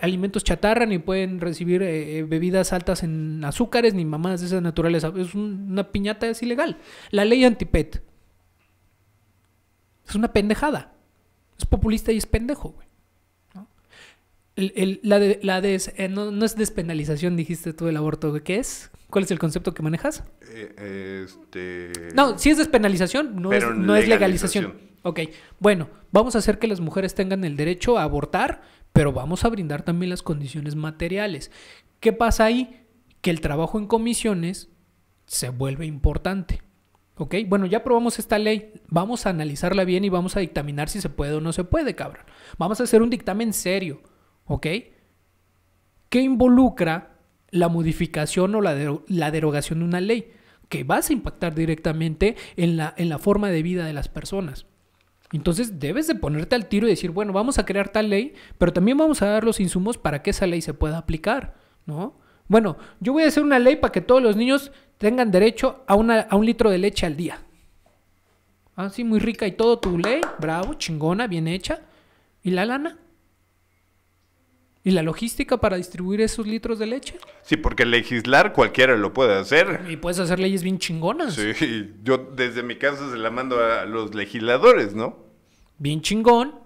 alimentos chatarra, ni pueden recibir eh, eh, bebidas altas en azúcares, ni mamadas de esa naturaleza. Es un- una piñata, es ilegal. La ley antipet. Es una pendejada. Es populista y es pendejo, güey. ¿no? El- el- la de, la eh, no, no es despenalización, dijiste tú, del aborto. güey. ¿Qué es? ¿Cuál es el concepto que manejas? Eh, este... No, si es despenalización, no, es, no es legalización. legalización. Ok, bueno, vamos a hacer que las mujeres tengan el derecho a abortar, pero vamos a brindar también las condiciones materiales. ¿Qué pasa ahí? Que el trabajo en comisiones se vuelve importante. ¿Ok? Bueno, ya aprobamos esta ley, vamos a analizarla bien y vamos a dictaminar si se puede o no se puede, cabrón. Vamos a hacer un dictamen serio, ¿ok? que involucra la modificación o la, la derogación de una ley que vas a impactar directamente en la, en la forma de vida de las personas. Entonces debes de ponerte al tiro y decir, bueno, vamos a crear tal ley, pero también vamos a dar los insumos para que esa ley se pueda aplicar, ¿no? Bueno, yo voy a hacer una ley para que todos los niños tengan derecho a, una, a un litro de leche al día. Ah, sí, muy rica y todo tu ley, bravo, chingona, bien hecha. ¿Y la lana? ¿Y la logística para distribuir esos litros de leche? Sí, porque legislar cualquiera lo puede hacer. Y puedes hacer leyes bien chingonas. Sí, yo desde mi casa se la mando a los legisladores, ¿no? Bien chingón.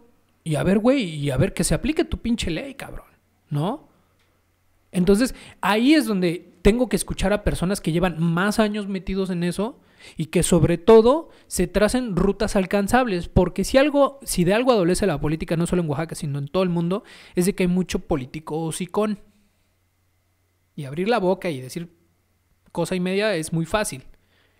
Y a ver, güey, y a ver que se aplique tu pinche ley, cabrón. ¿No? Entonces, ahí es donde tengo que escuchar a personas que llevan más años metidos en eso y que sobre todo se tracen rutas alcanzables, porque si algo, si de algo adolece la política, no solo en Oaxaca, sino en todo el mundo, es de que hay mucho político hocicón. Y abrir la boca y decir cosa y media es muy fácil.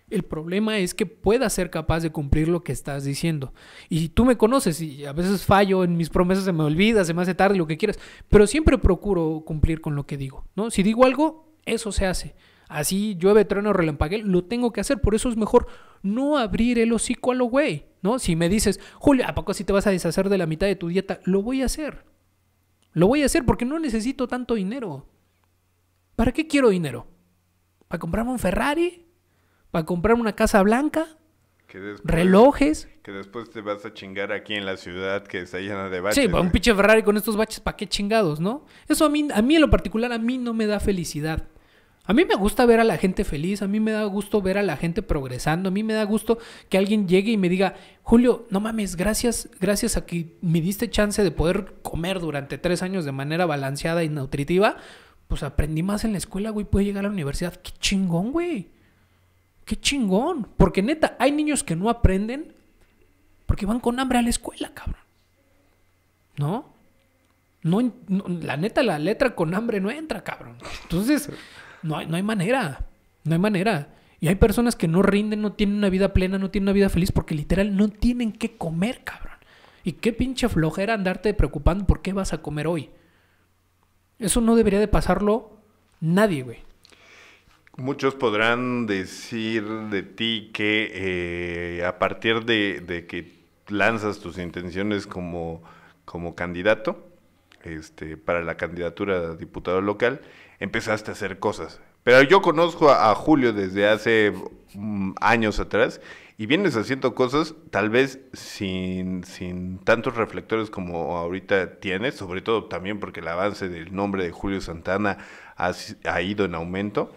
El problema es que puedas ser capaz de cumplir lo que estás diciendo. Y tú me conoces y a veces fallo en mis promesas, se me olvida, se me hace tarde, lo que quieras. Pero siempre procuro cumplir con lo que digo, ¿no? Si digo algo, eso se hace. Así llueve, trueno, relampague, lo tengo que hacer. Por eso es mejor no abrir el hocico a lo güey, ¿no? Si me dices, Julio, ¿a poco si te vas a deshacer de la mitad de tu dieta? Lo voy a hacer. Lo voy a hacer porque no necesito tanto dinero. ¿Para qué quiero dinero? ¿Para comprarme un Ferrari? ¿Para comprarme una casa blanca? Que después, ¿Relojes? Que después te vas a chingar aquí en la ciudad que está llena de baches. Sí, para un pinche Ferrari con estos baches, ¿para qué chingados, no? Eso a mí, a mí en lo particular, a mí no me da felicidad. A mí me gusta ver a la gente feliz, a mí me da gusto ver a la gente progresando, a mí me da gusto que alguien llegue y me diga, Julio, no mames, gracias, gracias a que me diste chance de poder comer durante tres años de manera balanceada y nutritiva, pues aprendí más en la escuela, güey, pude llegar a la universidad. Qué chingón, güey. Qué chingón. Porque neta, hay niños que no aprenden porque van con hambre a la escuela, cabrón. ¿No? No, la neta, la letra con hambre no entra, cabrón. Entonces, no hay, no hay manera. No hay manera. Y hay personas que no rinden, no tienen una vida plena, no tienen una vida feliz porque literal no tienen que comer, cabrón. Y qué pinche flojera andarte preocupando por qué vas a comer hoy. Eso no debería de pasarlo nadie, güey. Muchos podrán decir de ti que eh, a partir de, de, que lanzas tus intenciones como, como candidato este, para la candidatura a diputado local, empezaste a hacer cosas. Pero yo conozco a, Julio desde hace mm, años atrás y vienes haciendo cosas tal vez sin, sin tantos reflectores como ahorita tienes, sobre todo también porque el avance del nombre de Julio Santana ha ido en aumento.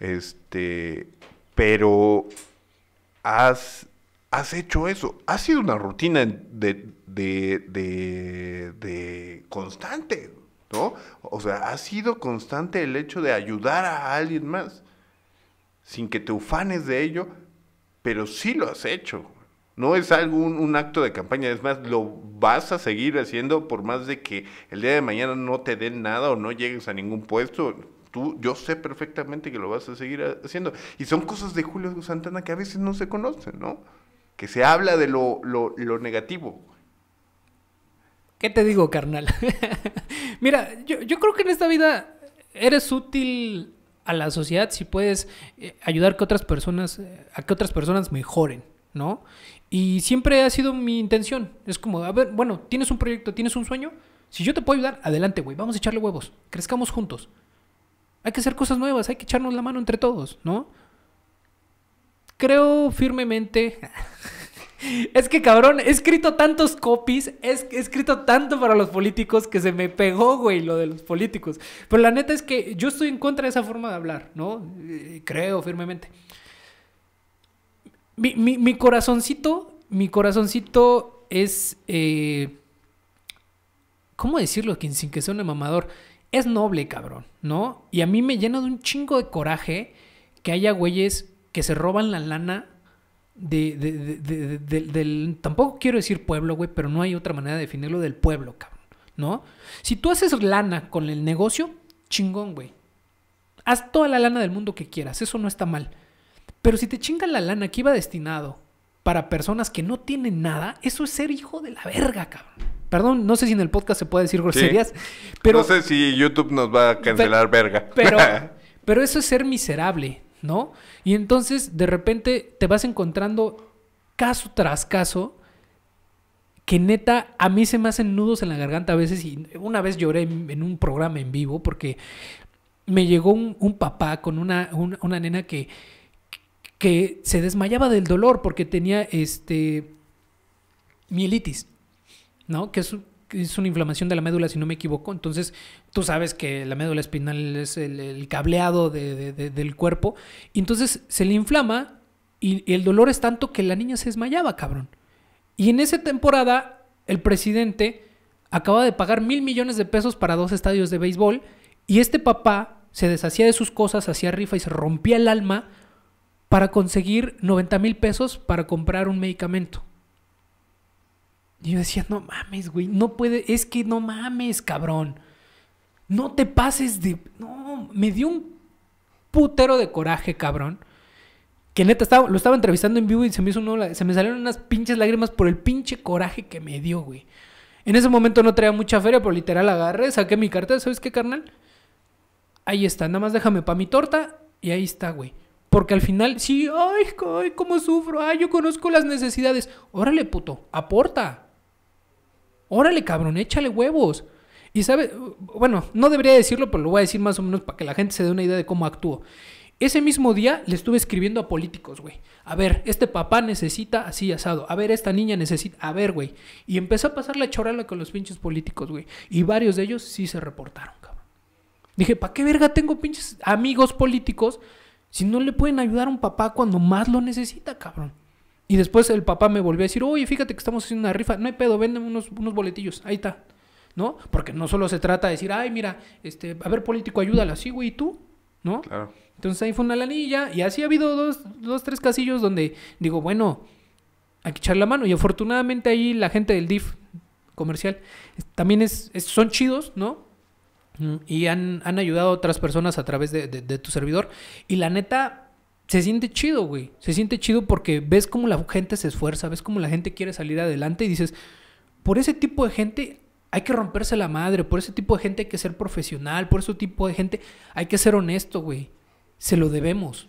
Este, pero has, has hecho eso. Ha sido una rutina de, de, de, constante, ¿no? O sea, ha sido constante el hecho de ayudar a alguien más, sin que te ufanes de ello, pero sí lo has hecho. No es algún un acto de campaña, es más, lo vas a seguir haciendo por más de que el día de mañana no te den nada o no llegues a ningún puesto. Tú, yo sé perfectamente que lo vas a seguir haciendo. Y son cosas de Julio Santana que a veces no se conocen, ¿no? Que se habla de lo, lo, lo negativo. ¿Qué te digo, carnal? Mira, yo, yo creo que en esta vida eres útil a la sociedad si puedes eh, ayudar que otras personas, eh, a que otras personas mejoren, ¿no? Y siempre ha sido mi intención. Es como, a ver, bueno, tienes un proyecto, tienes un sueño. Si yo te puedo ayudar, adelante, güey, vamos a echarle huevos. Crezcamos juntos. Hay que hacer cosas nuevas, hay que echarnos la mano entre todos, ¿no? Creo firmemente Es que cabrón, he escrito tantos copies, he escrito tanto para los políticos que se me pegó, güey, lo de los políticos. Pero la neta es que yo estoy en contra de esa forma de hablar, ¿no? Eh, creo firmemente. Mi, mi, mi corazoncito, mi corazoncito es... Eh, ¿Cómo decirlo sin que sea un mamador? Es noble, cabrón, ¿no? Y a mí me llena de un chingo de coraje que haya güeyes que se roban la lana de, de, de, del... Tampoco quiero decir pueblo, güey, pero no hay otra manera de definirlo del pueblo, cabrón, ¿no? Si tú haces lana con el negocio, chingón, güey. Haz toda la lana del mundo que quieras, eso no está mal. Pero si te chingan la lana que iba destinado para personas que no tienen nada, eso es ser hijo de la verga, cabrón. Perdón, no sé si en el podcast se puede decir groserías, pero... No sé si YouTube nos va a cancelar verga. Pero, pero eso es ser miserable, ¿no? Y entonces de repente te vas encontrando caso tras caso que neta a mí se me hacen nudos en la garganta a veces y una vez lloré en, un programa en vivo porque me llegó un, papá con una, una, nena que, que se desmayaba del dolor porque tenía este mielitis, ¿no? Que es es una inflamación de la médula, si no me equivoco. Entonces, tú sabes que la médula espinal es el, cableado del cuerpo. Y entonces se le inflama y, el dolor es tanto que la niña se desmayaba, cabrón. Y en esa temporada, el presidente acaba de pagar mil millones de pesos para dos estadios de béisbol. Y este papá se deshacía de sus cosas, hacía rifa y se rompía el alma para conseguir 90 mil pesos para comprar un medicamento. Y yo decía, no mames, güey, no puede, es que no mames, cabrón. No te pases de... No, me dio un putero de coraje, cabrón. Que neta, estaba, lo estaba entrevistando en vivo y se me hizo se me salieron unas pinches lágrimas por el pinche coraje que me dio, güey. En ese momento no traía mucha feria, pero literal agarré, saqué mi carta, ¿sabes qué, carnal? Ahí está, nada más déjame para mi torta y ahí está, güey. Porque al final, sí, ay, ay, cómo sufro, ay, yo conozco las necesidades. Órale, puto, aporta. Órale, cabrón, échale huevos. Y sabe, bueno, no debería decirlo, pero lo voy a decir más o menos para que la gente se dé una idea de cómo actúo. Ese mismo día le estuve escribiendo a políticos, güey. A ver, este papá necesita así asado. A ver, esta niña necesita. A ver, güey. Y empezó a pasar la chorala con los pinches políticos, güey. Y varios de ellos sí se reportaron, cabrón. Dije, ¿para qué verga tengo pinches amigos políticos si no le pueden ayudar a un papá cuando más lo necesita, cabrón? Y después el papá me volvió a decir, oye, fíjate que estamos haciendo una rifa, no hay pedo, venden unos, unos boletillos, ahí está. ¿No? Porque no solo se trata de decir, ay, mira, este, a ver, político, ayúdala, sí, güey, ¿y tú? ¿No? Claro. Entonces ahí fue una lanilla y así ha habido dos, dos, tres casillos donde digo, bueno, hay que echar la mano. Y afortunadamente ahí la gente del DIF comercial también es, son chidos, ¿no? Y han, han, ayudado a otras personas a través de, de, de tu servidor. Y la neta, se siente chido, güey. Se siente chido porque ves cómo la gente se esfuerza, ves cómo la gente quiere salir adelante y dices, por ese tipo de gente hay que romperse la madre, por ese tipo de gente hay que ser profesional, por ese tipo de gente hay que ser honesto, güey. Se lo debemos.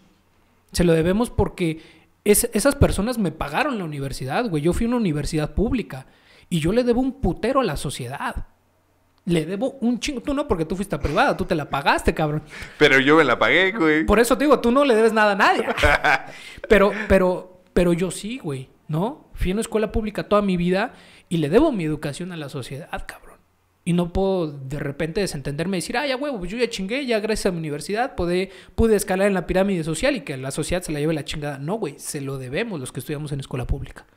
Se lo debemos porque esas personas me pagaron la universidad, güey. Yo fui a una universidad pública y yo le debo un putero a la sociedad. Le debo un chingo. Tú no, porque tú fuiste a privada, tú te la pagaste, cabrón. Pero yo me la pagué, güey. Por eso te digo, tú no le debes nada a nadie. pero, pero, pero yo sí, güey, ¿no? Fui a una escuela pública toda mi vida y le debo mi educación a la sociedad, cabrón. Y no puedo de repente desentenderme y decir, ah, ya huevo, pues yo ya chingué, ya gracias a mi universidad pude, pude escalar en la pirámide social y que la sociedad se la lleve la chingada. No, güey, se lo debemos los que estudiamos en escuela pública.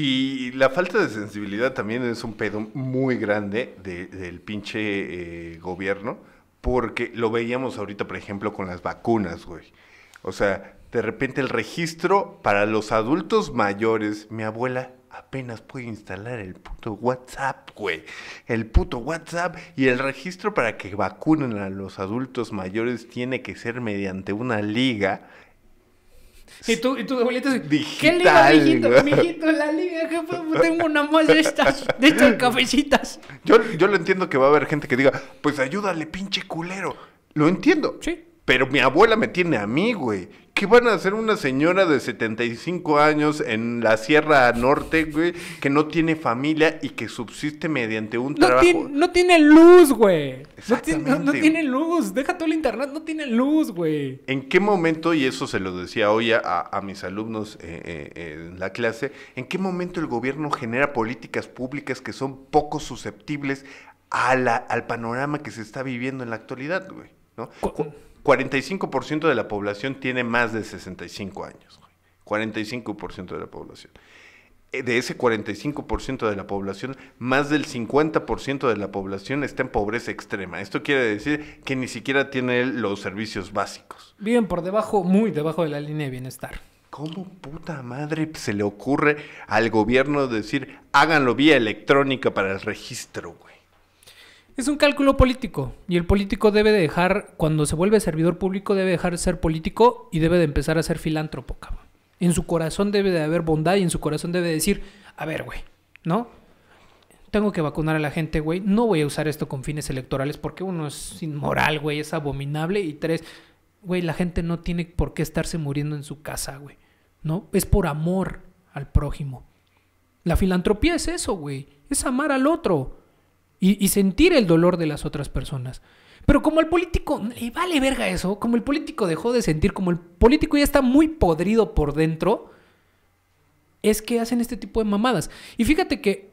Y la falta de sensibilidad también es un pedo muy grande del pinche eh, gobierno, porque lo veíamos ahorita, por ejemplo, con las vacunas, güey. O sea, de repente el registro para los adultos mayores, mi abuela apenas puede instalar el puto WhatsApp, güey. El puto WhatsApp y el registro para que vacunen a los adultos mayores tiene que ser mediante una liga. Y tú, y tu abuelita ¿qué liga, mijito? Mijito, la liga, que tengo una más de estas, de estas cafecitas. Yo, yo lo entiendo que va a haber gente que diga, pues ayúdale, pinche culero. Lo entiendo. Sí. Pero mi abuela me tiene a mí, güey. ¿Qué van a hacer una señora de 75 años en la Sierra Norte, güey, que no tiene familia y que subsiste mediante un trabajo? no tiene luz, güey. No, no, tiene luz. Deja todo el internet, no tiene luz, güey. ¿En qué momento, y eso se lo decía hoy a, mis alumnos eh, eh, en la clase, ¿en qué momento el gobierno genera políticas públicas que son poco susceptibles a la, al panorama que se está viviendo en la actualidad, güey? ¿no? 45% de la población tiene más de 65 años. 45% de la población. Eh, de ese 45% de la población, más del 50% de la población está en pobreza extrema. Esto quiere decir que ni siquiera tiene los servicios básicos. Viven por debajo, muy debajo de la línea de bienestar. ¿Cómo puta madre se le ocurre al gobierno decir háganlo vía electrónica para el registro, güey? Es un cálculo político y el político debe de dejar, cuando se vuelve servidor público, debe dejar de ser político y debe de empezar a ser filántropo, cabrón. En su corazón debe de haber bondad y en su corazón debe decir, a ver, güey, ¿no? Tengo que vacunar a la gente, güey. No voy a usar esto con fines electorales porque uno es inmoral, güey, es abominable. Y tres, güey, la gente no tiene por qué estarse muriendo en su casa, güey. ¿No? Es por amor al prójimo. La filantropía es eso, güey. Es amar al otro y, sentir el dolor de las otras personas. Pero como el político le vale verga eso, como el político dejó de sentir, como el político ya está muy podrido por dentro, es que hacen este tipo de mamadas. Y fíjate que,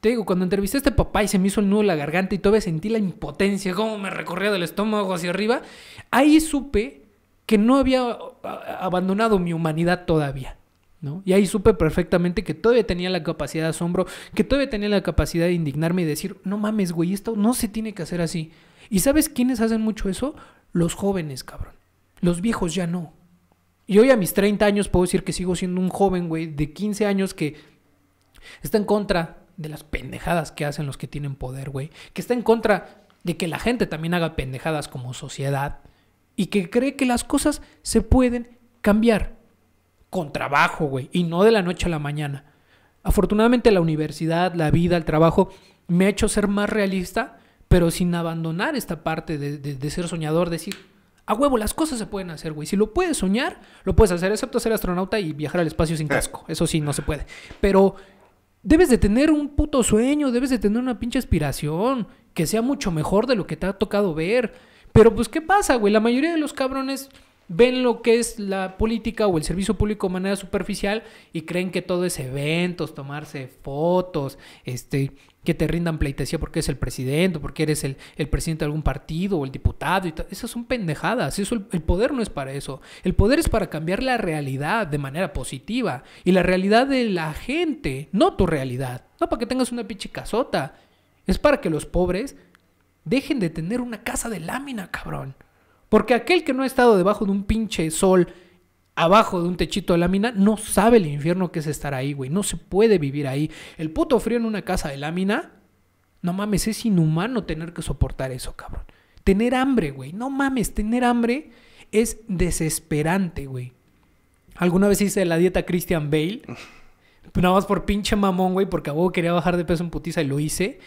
te digo, cuando entrevisté a este papá y se me hizo el nudo en la garganta y todavía sentí la impotencia, cómo me recorría del estómago hacia arriba, ahí supe que no había abandonado mi humanidad todavía. Y ahí supe perfectamente que todavía tenía la capacidad de asombro, que todavía tenía la capacidad de indignarme y decir, no mames, güey, esto no se tiene que hacer así. ¿Y sabes quiénes hacen mucho eso? Los jóvenes, cabrón. Los viejos ya no. Y hoy a mis 30 años puedo decir que sigo siendo un joven, güey, de 15 años que está en contra de las pendejadas que hacen los que tienen poder, güey. Que está en contra de que la gente también haga pendejadas como sociedad. Y que cree que las cosas se pueden cambiar con trabajo, güey, y no de la noche a la mañana. Afortunadamente la universidad, la vida, el trabajo me ha hecho ser más realista, pero sin abandonar esta parte de, ser soñador, decir, a huevo, las cosas se pueden hacer, güey. Si lo puedes soñar, lo puedes hacer, excepto ser astronauta y viajar al espacio sin casco. Eso sí, no se puede. Pero debes de tener un puto sueño, debes de tener una pinche aspiración, que sea mucho mejor de lo que te ha tocado ver. Pero pues, ¿qué pasa, güey? La mayoría de los cabrones ven lo que es la política o el servicio público de manera superficial y creen que todo es eventos, tomarse fotos, este, que te rindan pleitesía porque es el presidente, porque eres el, presidente de algún partido o el diputado. Y Esas son pendejadas. Eso, el, poder no es para eso. El poder es para cambiar la realidad de manera positiva. Y la realidad de la gente, no tu realidad. No para que tengas una pinche casota. Es para que los pobres dejen de tener una casa de lámina, cabrón. Porque aquel que no ha estado debajo de un pinche sol, abajo de un techito de lámina, no sabe el infierno que es estar ahí, güey. No se puede vivir ahí. El puto frío en una casa de lámina, no mames, es inhumano tener que soportar eso, cabrón. Tener hambre, güey. No mames, tener hambre es desesperante, güey. Alguna vez hice la dieta Christian Bale. Nada más por pinche mamón, güey, porque a quería bajar de peso en putiza y lo hice.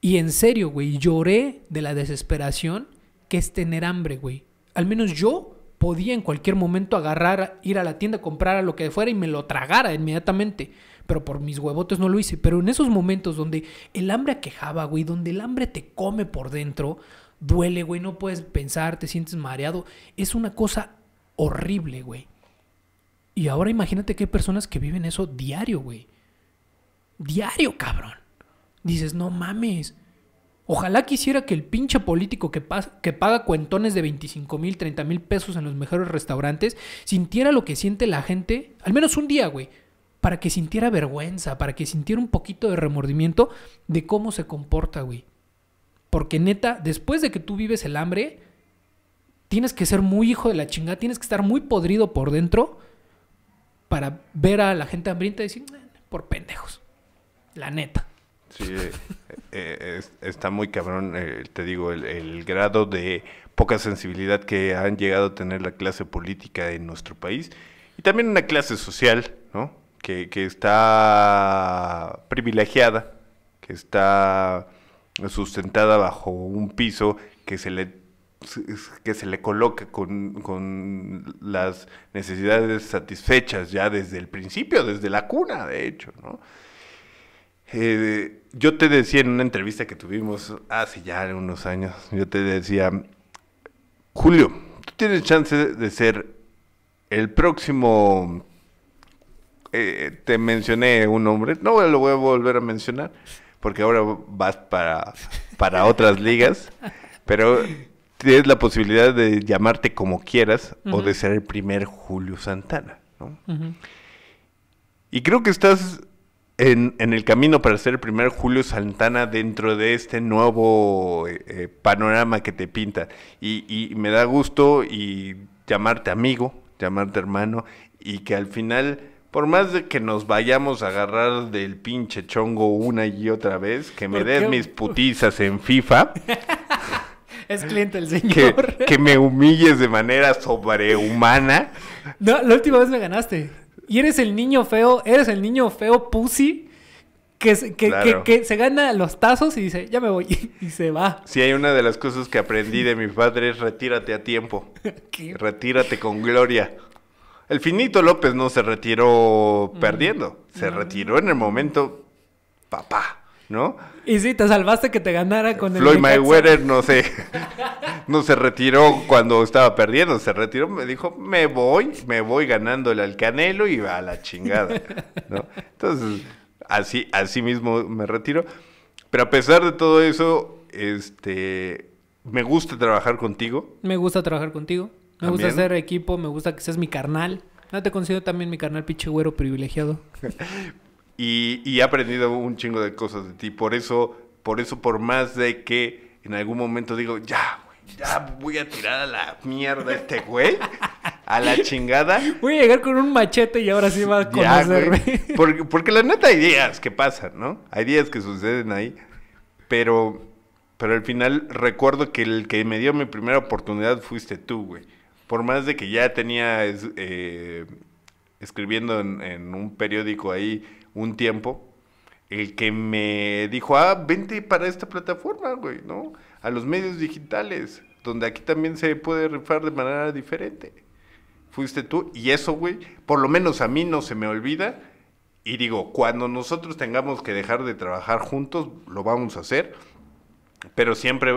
Y en serio, güey, lloré de la desesperación que es tener hambre, güey. Al menos yo podía en cualquier momento agarrar, ir a la tienda, comprar a lo que fuera y me lo tragara inmediatamente. Pero por mis huevotes no lo hice. Pero en esos momentos donde el hambre aquejaba, güey, donde el hambre te come por dentro, duele, güey, no puedes pensar, te sientes mareado, es una cosa horrible, güey. Y ahora imagínate que hay personas que viven eso diario, güey. Diario, cabrón. Dices, no mames. Ojalá quisiera que el pinche político que, que paga cuentones de 25 mil, 30 mil pesos en los mejores restaurantes sintiera lo que siente la gente, al menos un día, güey, para que sintiera vergüenza, para que sintiera un poquito de remordimiento de cómo se comporta, güey. Porque neta, después de que tú vives el hambre, tienes que ser muy hijo de la chingada, tienes que estar muy podrido por dentro para ver a la gente hambrienta y decir, por pendejos. La neta. Sí, eh, eh, está muy cabrón, eh, te digo, el, grado de poca sensibilidad que han llegado a tener la clase política en nuestro país y también una clase social, ¿no? Que, que está privilegiada, que está sustentada bajo un piso que se le que se le coloca con, con, las necesidades satisfechas ya desde el principio, desde la cuna, de hecho, ¿no? Eh, yo te decía en una entrevista que tuvimos hace ya unos años, yo te decía, Julio, tú tienes chance de ser el próximo, eh, te mencioné un nombre, no lo voy a volver a mencionar, porque ahora vas para, para otras ligas, pero tienes la posibilidad de llamarte como quieras o de ser el primer Julio Santana, ¿no? Y creo que estás en, el camino para ser el primer Julio Santana dentro de este nuevo eh, eh, panorama que te pinta. Y, me da gusto y llamarte amigo, llamarte hermano, y que al final, por más de que nos vayamos a agarrar del pinche chongo una y otra vez, que me des mis putizas en FIFA. es cliente el señor. Que, que, me humilles de manera sobrehumana. No, la última vez me ganaste. Y eres el niño feo, eres el niño feo pussy que, que, que, se gana los tazos y dice, ya me voy, y se va. Sí, hay una de las cosas que aprendí de mi padre es retírate a tiempo. Retírate con gloria. El finito López no se retiró mm. perdiendo, se retiró en el momento papá. ¿no? Y sí, te salvaste que te ganara con el Floyd Mayweather no sé, no se retiró cuando estaba perdiendo, se retiró, me dijo, me voy, me voy ganándole al Canelo y a la chingada, ¿no? Entonces, así, así mismo me retiro. Pero a pesar de todo eso, este, me gusta trabajar contigo. Me gusta trabajar contigo. Me gusta hacer equipo, me gusta que seas mi carnal. No te considero también mi carnal pinche güero privilegiado. Y, y, he aprendido un chingo de cosas de ti. Por eso, por eso, por más de que en algún momento digo, ya, ya voy a tirar a la mierda este güey, a la chingada. Voy a llegar con un machete y ahora sí va a conocerme. porque, porque la neta hay días que pasan, ¿no? Hay días que suceden ahí. Pero, pero al final recuerdo que el que me dio mi primera oportunidad fuiste tú, güey. Por más de que ya tenía eh, escribiendo en, en un periódico ahí un tiempo, el que me dijo, ah, vente para esta plataforma, güey, ¿no? A los medios digitales, donde aquí también se puede rifar de manera diferente. Fuiste tú, y eso, güey, por lo menos a mí no se me olvida. Y digo, cuando nosotros tengamos que dejar de trabajar juntos, lo vamos a hacer. Pero siempre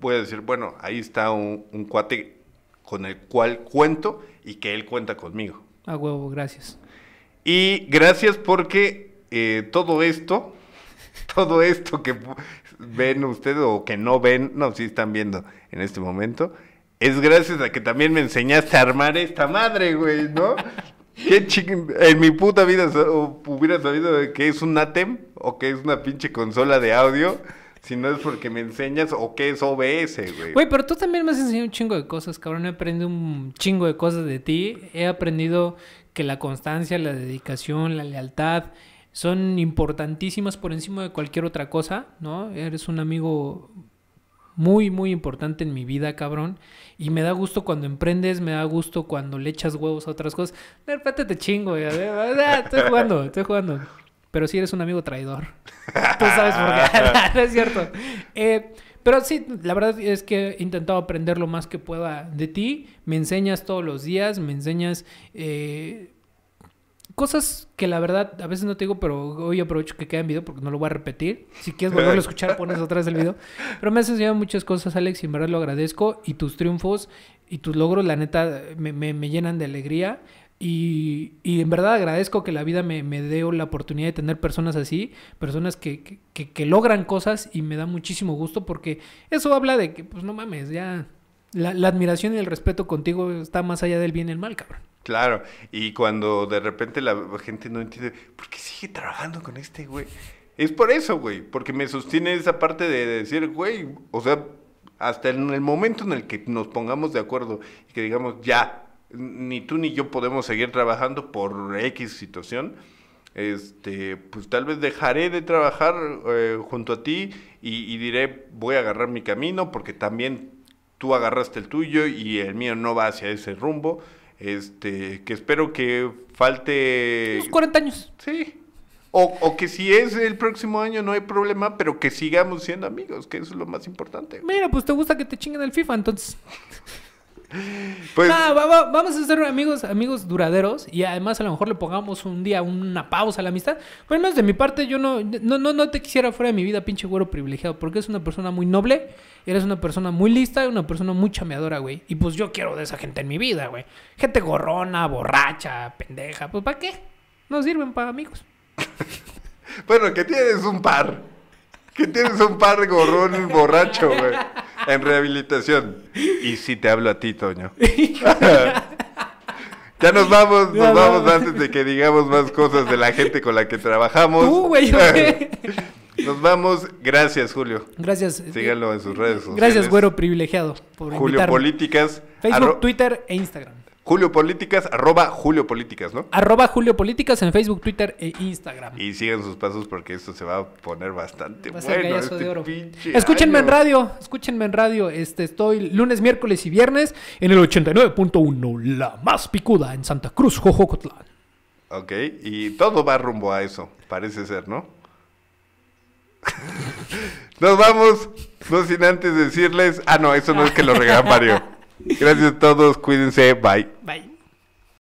voy a decir, bueno, ahí está un, un cuate con el cual cuento y que él cuenta conmigo. A huevo, gracias. Y gracias porque eh, todo esto, todo esto que ven ustedes o que no ven, no, sí están viendo en este momento, es gracias a que también me enseñaste a armar esta madre, güey, ¿no? ¿Qué en mi puta vida hubiera sabido que es un ATEM o que es una pinche consola de audio si no es porque me enseñas o qué es OBS, güey. Güey, pero tú también me has enseñado un chingo de cosas, cabrón. He aprendido un chingo de cosas de ti. He aprendido que la constancia, la dedicación, la lealtad son importantísimas por encima de cualquier otra cosa, ¿no? Eres un amigo muy, muy importante en mi vida, cabrón. Y me da gusto cuando emprendes, me da gusto cuando le echas huevos a otras cosas. De repente te chingo. Ah, Estoy jugando, estoy jugando. Pero sí eres un amigo traidor. Tú sabes por qué. es cierto. Eh, pero sí, la verdad es que he intentado aprender lo más que pueda de ti. Me enseñas todos los días, me enseñas eh, cosas que la verdad a veces no te digo, pero hoy aprovecho que queda en video porque no lo voy a repetir. Si quieres volverlo a escuchar, pones otra vez el video. Pero me has enseñado muchas cosas, Alex, y en verdad lo agradezco. Y tus triunfos y tus logros, la neta, me, me, me llenan de alegría. Y, y, en verdad agradezco que la vida me, me dé la oportunidad de tener personas así, personas que, que, que, logran cosas y me da muchísimo gusto porque eso habla de que, pues no mames, ya la, la, admiración y el respeto contigo está más allá del bien y el mal, cabrón. Claro, y cuando de repente la gente no entiende, ¿por qué sigue trabajando con este güey? Es por eso, güey, porque me sostiene esa parte de decir, güey, o sea, hasta en el momento en el que nos pongamos de acuerdo y que digamos, ya, ni tú ni yo podemos seguir trabajando por X situación, este, pues tal vez dejaré de trabajar eh, junto a ti y, y, diré, voy a agarrar mi camino porque también tú agarraste el tuyo y el mío no va hacia ese rumbo. Este, que espero que falte... Unos 40 años. Sí. O, o, que si es el próximo año no hay problema, pero que sigamos siendo amigos, que eso es lo más importante. Mira, pues te gusta que te chinguen el FIFA, entonces... Pues, no, va, va, vamos a ser amigos, amigos duraderos y además a lo mejor le pongamos un día una pausa a la amistad. Pues menos de mi parte, yo no, no, no, no te quisiera fuera de mi vida, pinche güero privilegiado, porque es una persona muy noble, eres una persona muy lista y una persona muy chameadora, güey. Y pues yo quiero de esa gente en mi vida, güey. Gente gorrona, borracha, pendeja, pues ¿para qué? No sirven para amigos. bueno, que tienes un par. Que tienes un par gorrón borracho, güey. En rehabilitación. Y si te hablo a ti, Toño. ya nos vamos, nos vamos antes de que digamos más cosas de la gente con la que trabajamos. Tú, güey. Nos vamos. Gracias, Julio. Gracias. Síganlo en sus redes sociales. Gracias, güero privilegiado. Por Julio invitarme. Políticas. Facebook, Twitter e Instagram. Julio Políticas, arroba Julio Políticas, ¿no? Arroba Julio Políticas en Facebook, Twitter e Instagram. Y sigan sus pasos porque esto se va a poner bastante va bueno. Este de oro. Escúchenme año. en radio, escúchenme en radio. Este, estoy lunes, miércoles y viernes en el 89.1, la más picuda en Santa Cruz, Jojocotlán. Ok, y todo va rumbo a eso, parece ser, ¿no? Nos vamos, no sin antes decirles. Ah, no, eso no es que lo regala Mario. Gracias a todos, cuídense, bye. Bye.